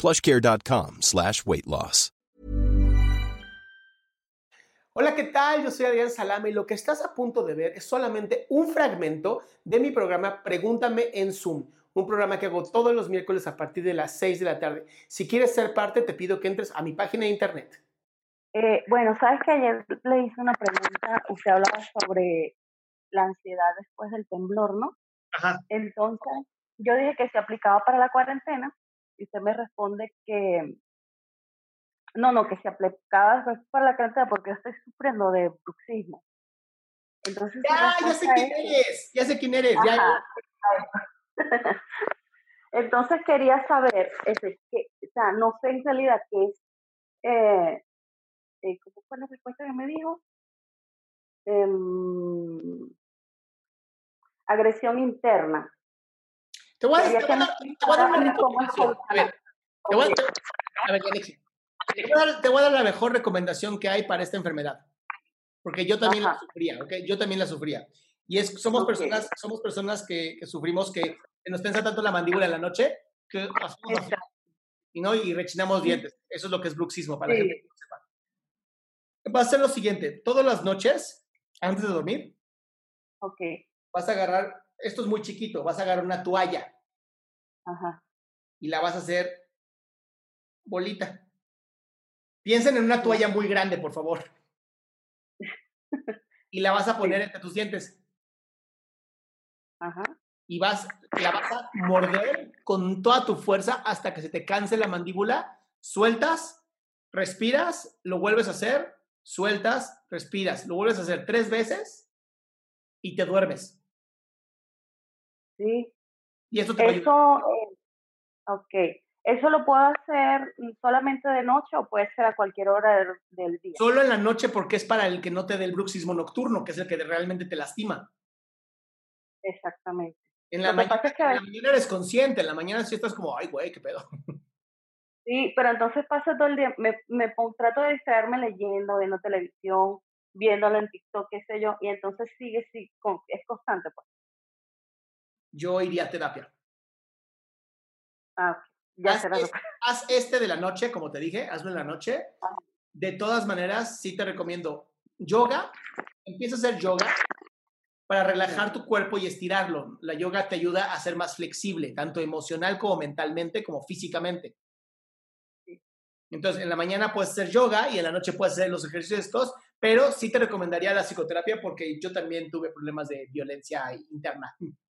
plushcare.com slash weight loss. Hola, ¿qué tal? Yo soy Adrián Salame y lo que estás a punto de ver es solamente un fragmento de mi programa Pregúntame en Zoom, un programa que hago todos los miércoles a partir de las 6 de la tarde. Si quieres ser parte, te pido que entres a mi página de internet. Eh, bueno, sabes que ayer le hice una pregunta, usted hablaba sobre la ansiedad después del temblor, ¿no? Ajá. Entonces, yo dije que se aplicaba para la cuarentena y usted me responde que no, no, que se aplicaba para la cuarentena porque yo estoy sufriendo de bruxismo. Entonces, Ya, mi ya sé quién es- eres, ya sé quién eres. ya- Ajá. Entonces quería saber, ese, que, o sea, no sé en realidad qué es, eh, eh, ¿cómo fue la respuesta que me dijo? Em, agresión interna. Te voy a, te voy dar- te voy a dar una recomendación. A ver, te voy a, Ok. a ver, Alexia, te voy a dar- te voy a dar la mejor recomendación que hay para esta enfermedad. Porque yo también la Ajá. sufría, ¿ok? Yo también la sufría. Y es, somos Ok. personas, somos personas que, que sufrimos que nos tensa tanto la mandíbula en la noche que hacemos y, ¿no? y rechinamos dientes. Eso es lo que es bruxismo para la Sí. gente que no sepa. Va a ser lo siguiente, todas las noches, antes de dormir, Ok, vas a agarrar, esto es muy chiquito, vas a agarrar una toalla ajá. y la vas a hacer bolita. Piensen en una toalla muy grande, por favor. Y la vas a poner entre tus dientes Ajá. y vas, la vas a morder con toda tu fuerza hasta que se te canse la mandíbula, sueltas, respiras, lo vuelves a hacer, sueltas, respiras, lo vuelves a hacer tres veces y te duermes. Sí. Y eso te. Eso, eh, ok. ¿Eso lo puedo hacer solamente de noche o puede ser a cualquier hora del, del día? Solo en la noche porque es para el que no te dé el bruxismo nocturno, que es el que realmente te lastima. Exactamente. En la, mañana, pasa es que- en la mañana eres consciente, en la mañana sí estás como, ay, güey, qué pedo. Sí, pero entonces paso todo el día, me, me trato de distraerme leyendo, viendo televisión, viéndolo en TikTok, qué sé yo, y entonces sigue, sí, con- es constante, pues. Yo iría a terapia. Ah, ya Haz, será lo es- haz este de la noche, como te dije, hazlo en la noche. Ajá. De todas maneras, sí te recomiendo yoga. Empieza a hacer yoga para relajar tu cuerpo y estirarlo. La yoga te ayuda a ser más flexible, tanto emocional como mentalmente, como físicamente. Entonces, en la mañana puedes hacer yoga y en la noche puedes hacer los ejercicios estos, pero sí te recomendaría la psicoterapia porque yo también tuve problemas de violencia interna.